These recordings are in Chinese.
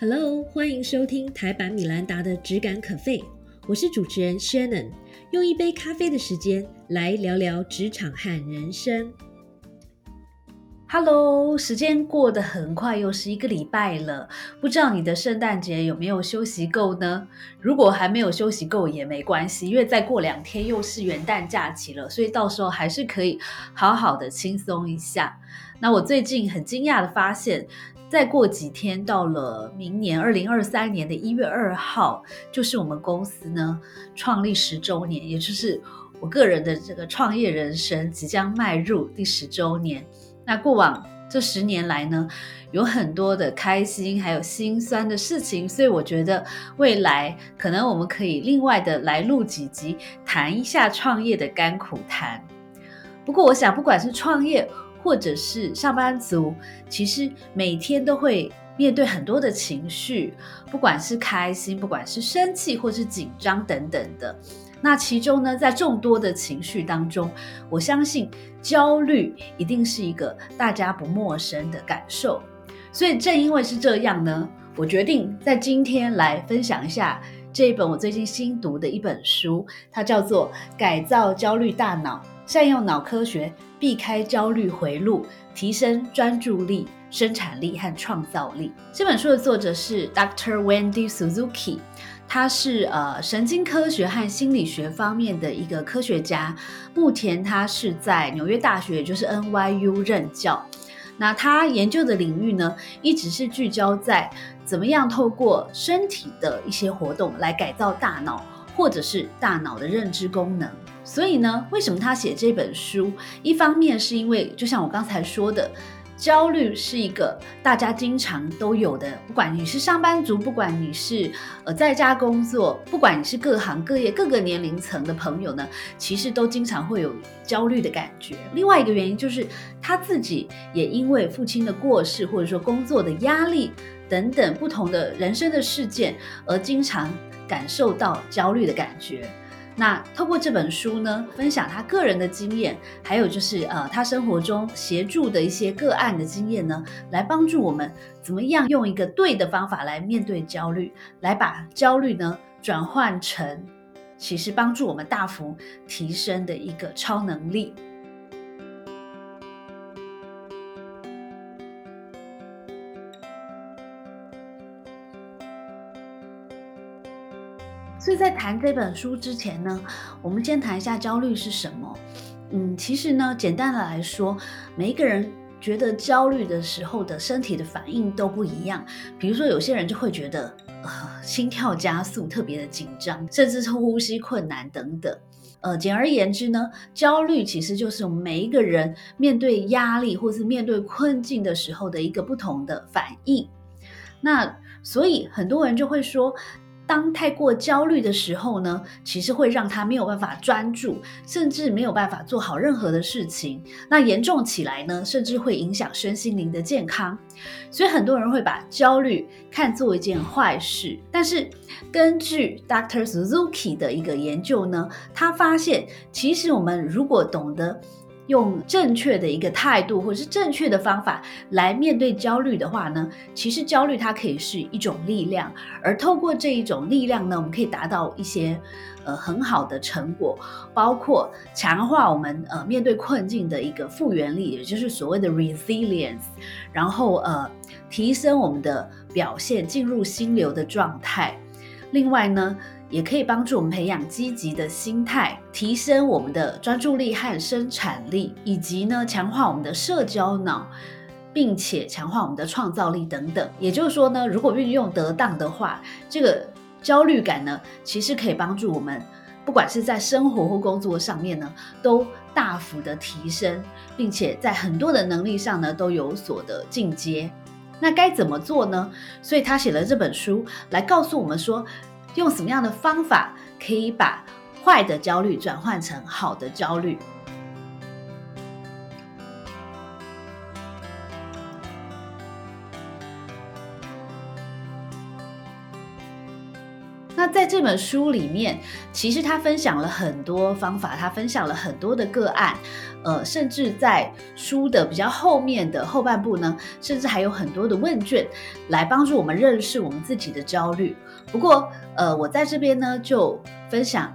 Hello，欢迎收听台版米兰达的《只感可废》，我是主持人 Shannon，用一杯咖啡的时间来聊聊职场和人生。Hello，时间过得很快，又是一个礼拜了。不知道你的圣诞节有没有休息够呢？如果还没有休息够也没关系，因为再过两天又是元旦假期了，所以到时候还是可以好好的轻松一下。那我最近很惊讶的发现，再过几天到了明年二零二三年的一月二号，就是我们公司呢创立十周年，也就是我个人的这个创业人生即将迈入第十周年。那过往这十年来呢，有很多的开心，还有心酸的事情，所以我觉得未来可能我们可以另外的来录几集，谈一下创业的甘苦谈。不过，我想不管是创业或者是上班族，其实每天都会面对很多的情绪，不管是开心，不管是生气，或是紧张等等的。那其中呢，在众多的情绪当中，我相信焦虑一定是一个大家不陌生的感受。所以正因为是这样呢，我决定在今天来分享一下这一本我最近新读的一本书，它叫做《改造焦虑大脑，善用脑科学，避开焦虑回路，提升专注力、生产力和创造力》。这本书的作者是 Dr. Wendy Suzuki。他是呃神经科学和心理学方面的一个科学家，目前他是在纽约大学，也就是 NYU 任教。那他研究的领域呢，一直是聚焦在怎么样透过身体的一些活动来改造大脑，或者是大脑的认知功能。所以呢，为什么他写这本书？一方面是因为，就像我刚才说的。焦虑是一个大家经常都有的，不管你是上班族，不管你是呃在家工作，不管你是各行各业、各个年龄层的朋友呢，其实都经常会有焦虑的感觉。另外一个原因就是他自己也因为父亲的过世，或者说工作的压力等等不同的人生的事件，而经常感受到焦虑的感觉。那透过这本书呢，分享他个人的经验，还有就是呃，他生活中协助的一些个案的经验呢，来帮助我们怎么样用一个对的方法来面对焦虑，来把焦虑呢转换成其实帮助我们大幅提升的一个超能力。在谈这本书之前呢，我们先谈一下焦虑是什么。嗯，其实呢，简单的来说，每一个人觉得焦虑的时候的身体的反应都不一样。比如说，有些人就会觉得呃心跳加速，特别的紧张，甚至是呼吸困难等等。呃，简而言之呢，焦虑其实就是我们每一个人面对压力或是面对困境的时候的一个不同的反应。那所以很多人就会说。当太过焦虑的时候呢，其实会让他没有办法专注，甚至没有办法做好任何的事情。那严重起来呢，甚至会影响身心灵的健康。所以很多人会把焦虑看作一件坏事。但是根据 Dr. Suzuki 的一个研究呢，他发现其实我们如果懂得。用正确的一个态度，或者是正确的方法来面对焦虑的话呢，其实焦虑它可以是一种力量，而透过这一种力量呢，我们可以达到一些呃很好的成果，包括强化我们呃面对困境的一个复原力，也就是所谓的 resilience，然后呃提升我们的表现，进入心流的状态。另外呢。也可以帮助我们培养积极的心态，提升我们的专注力和生产力，以及呢强化我们的社交脑，并且强化我们的创造力等等。也就是说呢，如果运用得当的话，这个焦虑感呢，其实可以帮助我们，不管是在生活或工作上面呢，都大幅的提升，并且在很多的能力上呢，都有所的进阶。那该怎么做呢？所以他写了这本书来告诉我们说。用什么样的方法可以把坏的焦虑转换成好的焦虑？那在这本书里面，其实他分享了很多方法，他分享了很多的个案，呃，甚至在书的比较后面的后半部呢，甚至还有很多的问卷来帮助我们认识我们自己的焦虑。不过，呃，我在这边呢就分享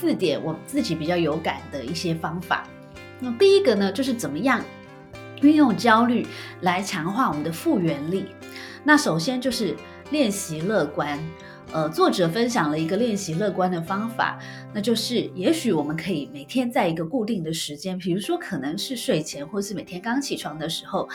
四点我自己比较有感的一些方法。那第一个呢，就是怎么样运用焦虑来强化我们的复原力。那首先就是练习乐观。呃，作者分享了一个练习乐观的方法，那就是也许我们可以每天在一个固定的时间，比如说可能是睡前，或是每天刚起床的时候，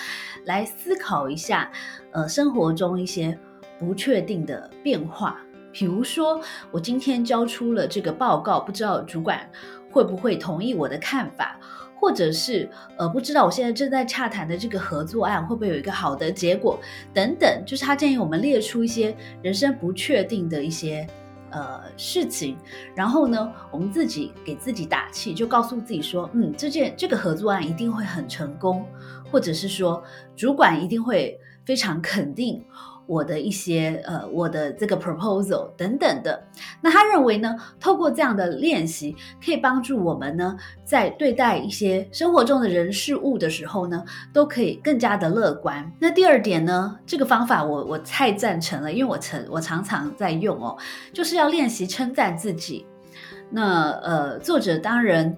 来思考一下，呃，生活中一些不确定的变化。比如说，我今天交出了这个报告，不知道主管会不会同意我的看法。或者是呃，不知道我现在正在洽谈的这个合作案会不会有一个好的结果等等，就是他建议我们列出一些人生不确定的一些呃事情，然后呢，我们自己给自己打气，就告诉自己说，嗯，这件这个合作案一定会很成功，或者是说主管一定会非常肯定。我的一些呃，我的这个 proposal 等等的，那他认为呢，透过这样的练习，可以帮助我们呢，在对待一些生活中的人事物的时候呢，都可以更加的乐观。那第二点呢，这个方法我我太赞成了，因为我常我常常在用哦，就是要练习称赞自己。那呃，作者当然。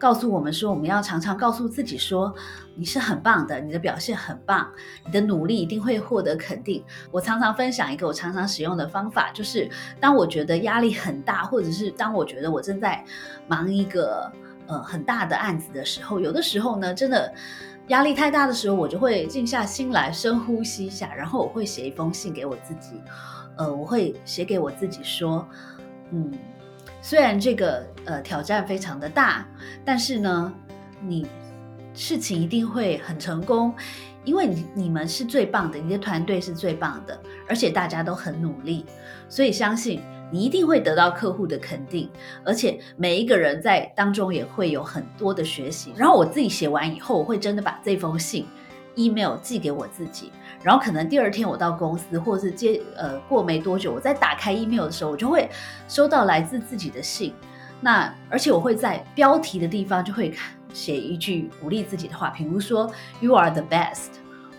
告诉我们说，我们要常常告诉自己说，你是很棒的，你的表现很棒，你的努力一定会获得肯定。我常常分享一个我常常使用的方法，就是当我觉得压力很大，或者是当我觉得我正在忙一个呃很大的案子的时候，有的时候呢，真的压力太大的时候，我就会静下心来，深呼吸一下，然后我会写一封信给我自己，呃，我会写给我自己说，嗯。虽然这个呃挑战非常的大，但是呢，你事情一定会很成功，因为你你们是最棒的，你的团队是最棒的，而且大家都很努力，所以相信你一定会得到客户的肯定，而且每一个人在当中也会有很多的学习。然后我自己写完以后，我会真的把这封信 email 寄给我自己。然后可能第二天我到公司，或者是接呃过没多久，我再打开 email 的时候，我就会收到来自自己的信。那而且我会在标题的地方就会写一句鼓励自己的话，比如说 “You are the best”，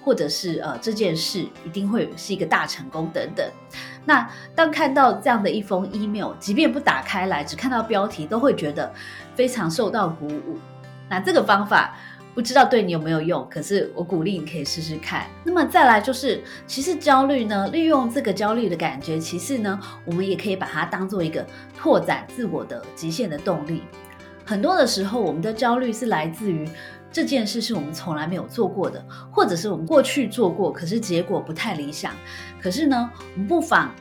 或者是呃这件事一定会是一个大成功等等。那当看到这样的一封 email，即便不打开来，只看到标题，都会觉得非常受到鼓舞。那这个方法。不知道对你有没有用，可是我鼓励你可以试试看。那么再来就是，其实焦虑呢，利用这个焦虑的感觉，其实呢，我们也可以把它当做一个拓展自我的极限的动力。很多的时候，我们的焦虑是来自于这件事是我们从来没有做过的，或者是我们过去做过，可是结果不太理想。可是呢，我们不妨。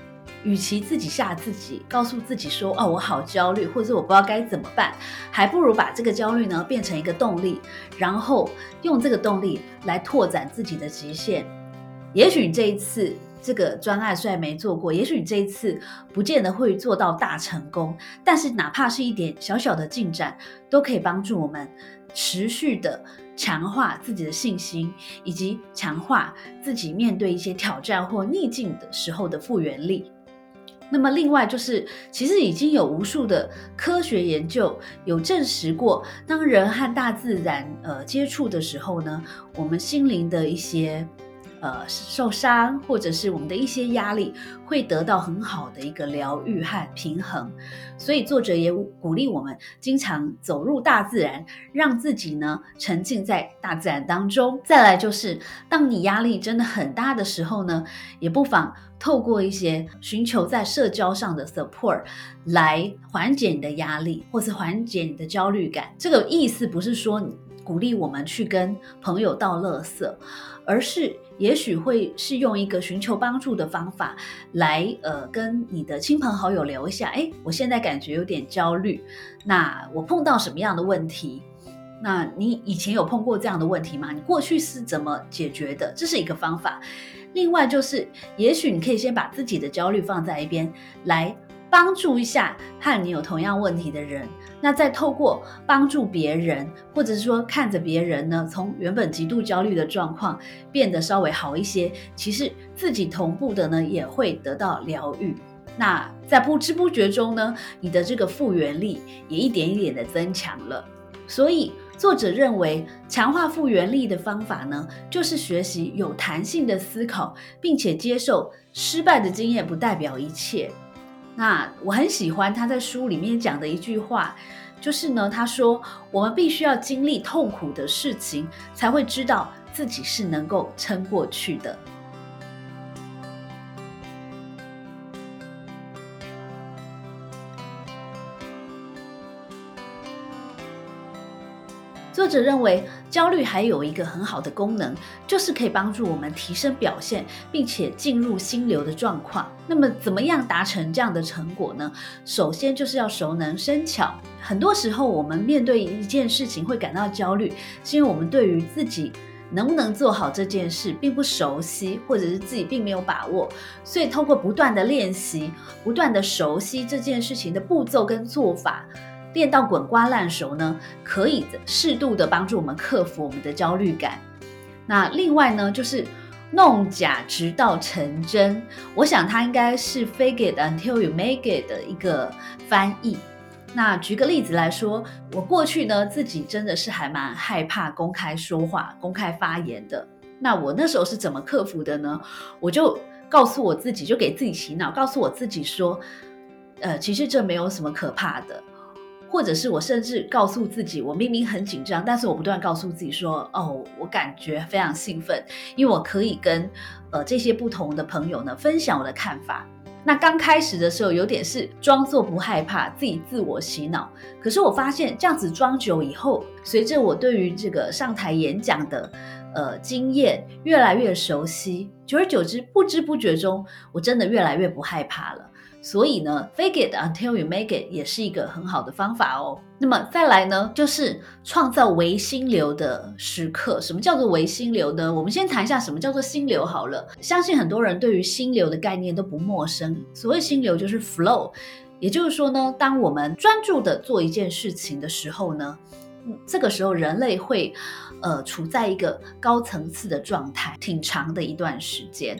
与其自己吓自己，告诉自己说：“哦，我好焦虑，或者我不知道该怎么办”，还不如把这个焦虑呢变成一个动力，然后用这个动力来拓展自己的极限。也许你这一次这个专案虽然没做过，也许你这一次不见得会做到大成功，但是哪怕是一点小小的进展，都可以帮助我们持续的强化自己的信心，以及强化自己面对一些挑战或逆境的时候的复原力。那么，另外就是，其实已经有无数的科学研究有证实过，当人和大自然呃接触的时候呢，我们心灵的一些。呃，受伤或者是我们的一些压力，会得到很好的一个疗愈和平衡。所以作者也鼓励我们经常走入大自然，让自己呢沉浸在大自然当中。再来就是，当你压力真的很大的时候呢，也不妨透过一些寻求在社交上的 support 来缓解你的压力，或是缓解你的焦虑感。这个意思不是说你。鼓励我们去跟朋友倒垃圾，而是也许会是用一个寻求帮助的方法来，呃，跟你的亲朋好友聊一下。哎，我现在感觉有点焦虑，那我碰到什么样的问题？那你以前有碰过这样的问题吗？你过去是怎么解决的？这是一个方法。另外就是，也许你可以先把自己的焦虑放在一边，来帮助一下和你有同样问题的人。那再透过帮助别人，或者是说看着别人呢，从原本极度焦虑的状况变得稍微好一些，其实自己同步的呢也会得到疗愈。那在不知不觉中呢，你的这个复原力也一点一点的增强了。所以作者认为，强化复原力的方法呢，就是学习有弹性的思考，并且接受失败的经验不代表一切。那我很喜欢他在书里面讲的一句话，就是呢，他说我们必须要经历痛苦的事情，才会知道自己是能够撑过去的。作者认为，焦虑还有一个很好的功能，就是可以帮助我们提升表现，并且进入心流的状况。那么，怎么样达成这样的成果呢？首先就是要熟能生巧。很多时候，我们面对一件事情会感到焦虑，是因为我们对于自己能不能做好这件事并不熟悉，或者是自己并没有把握。所以，通过不断的练习，不断的熟悉这件事情的步骤跟做法。练到滚瓜烂熟呢，可以适度的帮助我们克服我们的焦虑感。那另外呢，就是弄假直到成真。我想它应该是 “fake it until you make it” 的一个翻译。那举个例子来说，我过去呢自己真的是还蛮害怕公开说话、公开发言的。那我那时候是怎么克服的呢？我就告诉我自己，就给自己洗脑，告诉我自己说，呃，其实这没有什么可怕的。或者是我甚至告诉自己，我明明很紧张，但是我不断告诉自己说，哦，我感觉非常兴奋，因为我可以跟呃这些不同的朋友呢分享我的看法。那刚开始的时候有点是装作不害怕，自己自我洗脑。可是我发现这样子装久以后，随着我对于这个上台演讲的呃经验越来越熟悉，久而久之，不知不觉中，我真的越来越不害怕了。所以呢，fake it until you make it 也是一个很好的方法哦。那么再来呢，就是创造唯心流的时刻。什么叫做唯心流呢？我们先谈一下什么叫做心流好了。相信很多人对于心流的概念都不陌生。所谓心流就是 flow，也就是说呢，当我们专注的做一件事情的时候呢，这个时候人类会呃处在一个高层次的状态，挺长的一段时间。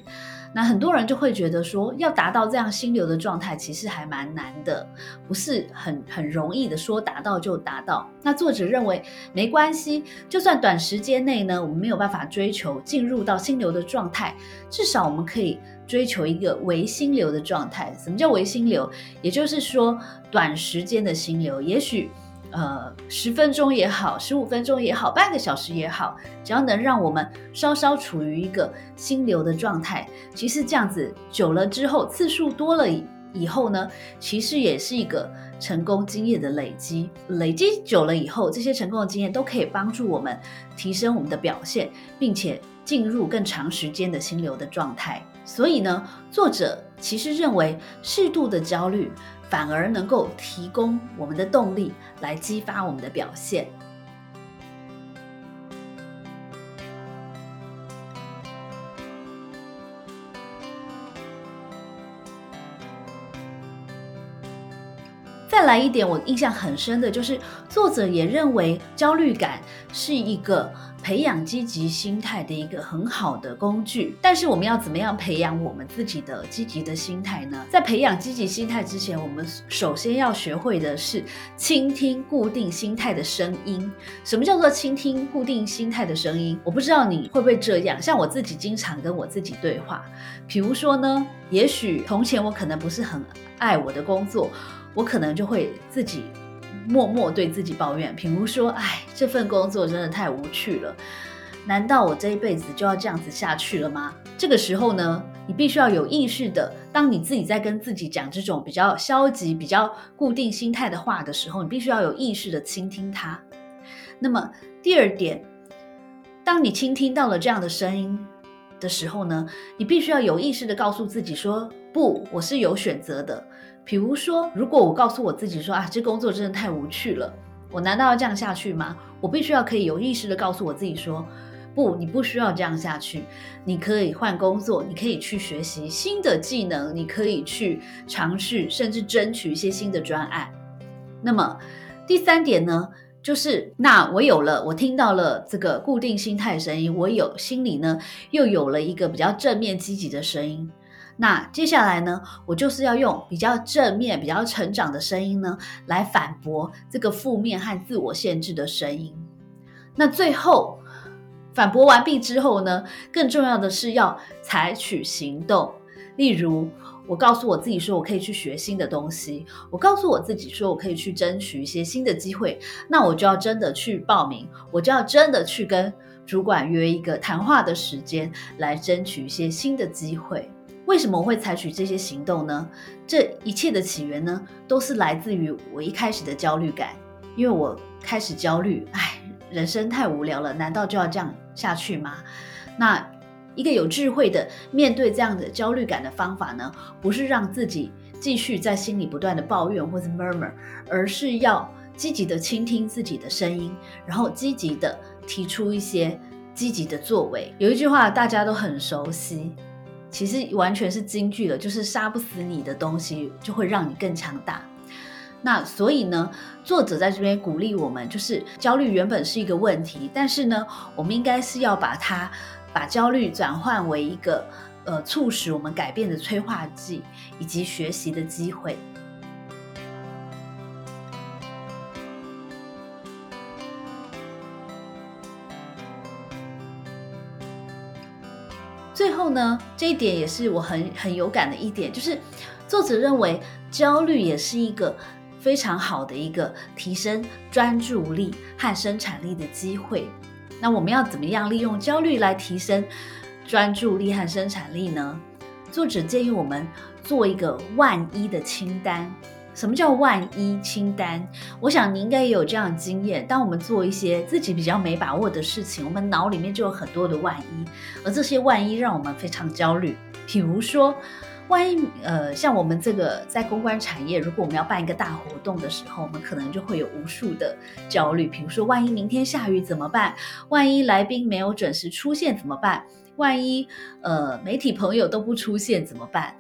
那很多人就会觉得说，要达到这样心流的状态，其实还蛮难的，不是很很容易的说达到就达到。那作者认为没关系，就算短时间内呢，我们没有办法追求进入到心流的状态，至少我们可以追求一个唯心流的状态。什么叫唯心流？也就是说，短时间的心流，也许。呃，十分钟也好，十五分钟也好，半个小时也好，只要能让我们稍稍处于一个心流的状态，其实这样子久了之后，次数多了以后呢，其实也是一个成功经验的累积。累积久了以后，这些成功的经验都可以帮助我们提升我们的表现，并且进入更长时间的心流的状态。所以呢，作者其实认为适度的焦虑。反而能够提供我们的动力，来激发我们的表现。来一点，我印象很深的就是，作者也认为焦虑感是一个。培养积极心态的一个很好的工具，但是我们要怎么样培养我们自己的积极的心态呢？在培养积极心态之前，我们首先要学会的是倾听固定心态的声音。什么叫做倾听固定心态的声音？我不知道你会不会这样，像我自己经常跟我自己对话。比如说呢，也许从前我可能不是很爱我的工作，我可能就会自己。默默对自己抱怨，比如说：“哎，这份工作真的太无趣了，难道我这一辈子就要这样子下去了吗？”这个时候呢，你必须要有意识的，当你自己在跟自己讲这种比较消极、比较固定心态的话的时候，你必须要有意识的倾听它。那么第二点，当你倾听到了这样的声音的时候呢，你必须要有意识的告诉自己说：“不，我是有选择的。”比如说，如果我告诉我自己说啊，这工作真的太无趣了，我难道要这样下去吗？我必须要可以有意识的告诉我自己说，不，你不需要这样下去，你可以换工作，你可以去学习新的技能，你可以去尝试，甚至争取一些新的专案。那么第三点呢，就是那我有了，我听到了这个固定心态声音，我有心里呢又有了一个比较正面积极的声音。那接下来呢，我就是要用比较正面、比较成长的声音呢，来反驳这个负面和自我限制的声音。那最后反驳完毕之后呢，更重要的是要采取行动。例如，我告诉我自己说，我可以去学新的东西；我告诉我自己说，我可以去争取一些新的机会。那我就要真的去报名，我就要真的去跟主管约一个谈话的时间，来争取一些新的机会。为什么我会采取这些行动呢？这一切的起源呢，都是来自于我一开始的焦虑感，因为我开始焦虑，唉。人生太无聊了，难道就要这样下去吗？那一个有智慧的面对这样的焦虑感的方法呢，不是让自己继续在心里不断的抱怨或者 murmur，而是要积极的倾听自己的声音，然后积极的提出一些积极的作为。有一句话大家都很熟悉，其实完全是金句了，就是杀不死你的东西，就会让你更强大。那所以呢，作者在这边鼓励我们，就是焦虑原本是一个问题，但是呢，我们应该是要把它把焦虑转换为一个呃促使我们改变的催化剂，以及学习的机会。呢，这一点也是我很很有感的一点，就是作者认为焦虑也是一个。非常好的一个提升专注力和生产力的机会。那我们要怎么样利用焦虑来提升专注力和生产力呢？作者建议我们做一个万一的清单。什么叫万一清单？我想你应该也有这样的经验。当我们做一些自己比较没把握的事情，我们脑里面就有很多的万一，而这些万一让我们非常焦虑。比如说。万一呃，像我们这个在公关产业，如果我们要办一个大活动的时候，我们可能就会有无数的焦虑。比如说，万一明天下雨怎么办？万一来宾没有准时出现怎么办？万一呃媒体朋友都不出现怎么办？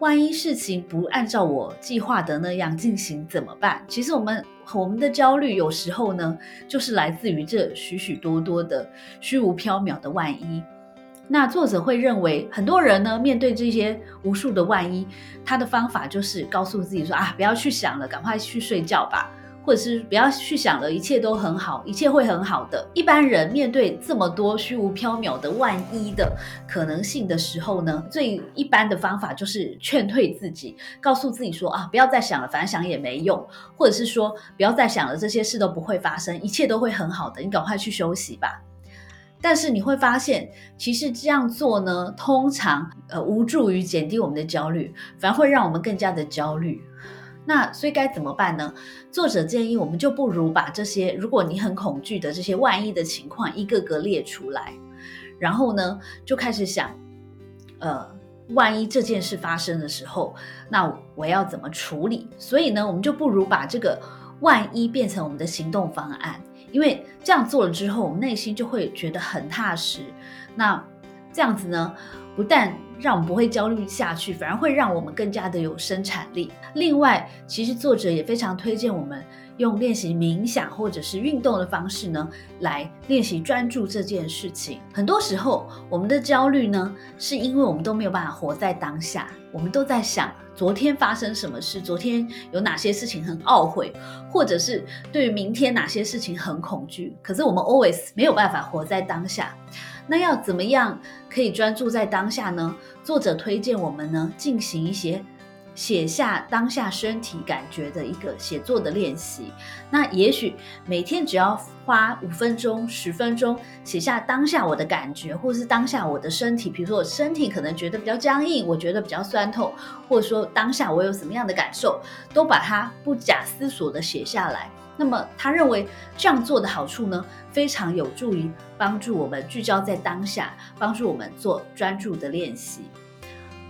万一事情不按照我计划的那样进行怎么办？其实我们我们的焦虑有时候呢，就是来自于这许许多多的虚无缥缈的万一。那作者会认为，很多人呢面对这些无数的万一，他的方法就是告诉自己说啊，不要去想了，赶快去睡觉吧，或者是不要去想了，一切都很好，一切会很好的。一般人面对这么多虚无缥缈的万一的可能性的时候呢，最一般的方法就是劝退自己，告诉自己说啊，不要再想了，反正想也没用，或者是说不要再想了，这些事都不会发生，一切都会很好的，你赶快去休息吧。但是你会发现，其实这样做呢，通常呃无助于减低我们的焦虑，反而会让我们更加的焦虑。那所以该怎么办呢？作者建议我们就不如把这些如果你很恐惧的这些万一的情况一个个列出来，然后呢就开始想，呃，万一这件事发生的时候，那我要怎么处理？所以呢，我们就不如把这个万一变成我们的行动方案。因为这样做了之后，我们内心就会觉得很踏实。那这样子呢，不但让我们不会焦虑下去，反而会让我们更加的有生产力。另外，其实作者也非常推荐我们用练习冥想或者是运动的方式呢，来练习专注这件事情。很多时候，我们的焦虑呢，是因为我们都没有办法活在当下，我们都在想。昨天发生什么事？昨天有哪些事情很懊悔，或者是对于明天哪些事情很恐惧？可是我们 always 没有办法活在当下。那要怎么样可以专注在当下呢？作者推荐我们呢进行一些。写下当下身体感觉的一个写作的练习，那也许每天只要花五分钟、十分钟写下当下我的感觉，或是当下我的身体，比如说我身体可能觉得比较僵硬，我觉得比较酸痛，或者说当下我有什么样的感受，都把它不假思索的写下来。那么他认为这样做的好处呢，非常有助于帮助我们聚焦在当下，帮助我们做专注的练习，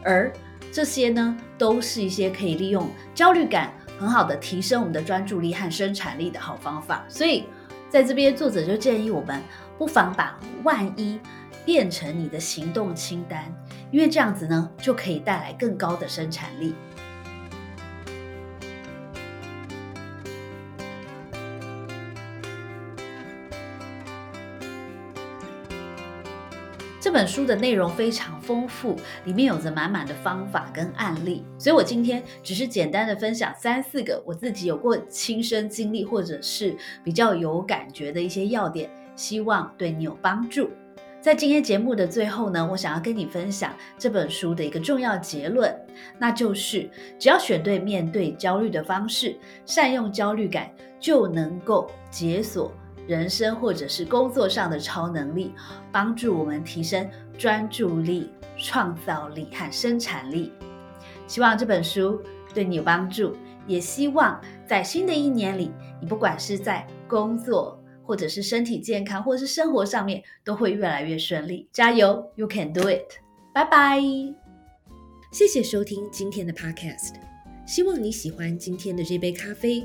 而。这些呢，都是一些可以利用焦虑感很好的提升我们的专注力和生产力的好方法。所以，在这边作者就建议我们，不妨把万一变成你的行动清单，因为这样子呢，就可以带来更高的生产力。这本书的内容非常丰富，里面有着满满的方法跟案例，所以我今天只是简单的分享三四个我自己有过亲身经历或者是比较有感觉的一些要点，希望对你有帮助。在今天节目的最后呢，我想要跟你分享这本书的一个重要结论，那就是只要选对面对焦虑的方式，善用焦虑感，就能够解锁人生或者是工作上的超能力，帮助我们提升专注力、创造力和生产力。希望这本书对你有帮助，也希望在新的一年里，你不管是在工作，或者是身体健康，或者是生活上面，都会越来越顺利。加油，You can do it！拜拜。谢谢收听今天的 Podcast，希望你喜欢今天的这杯咖啡。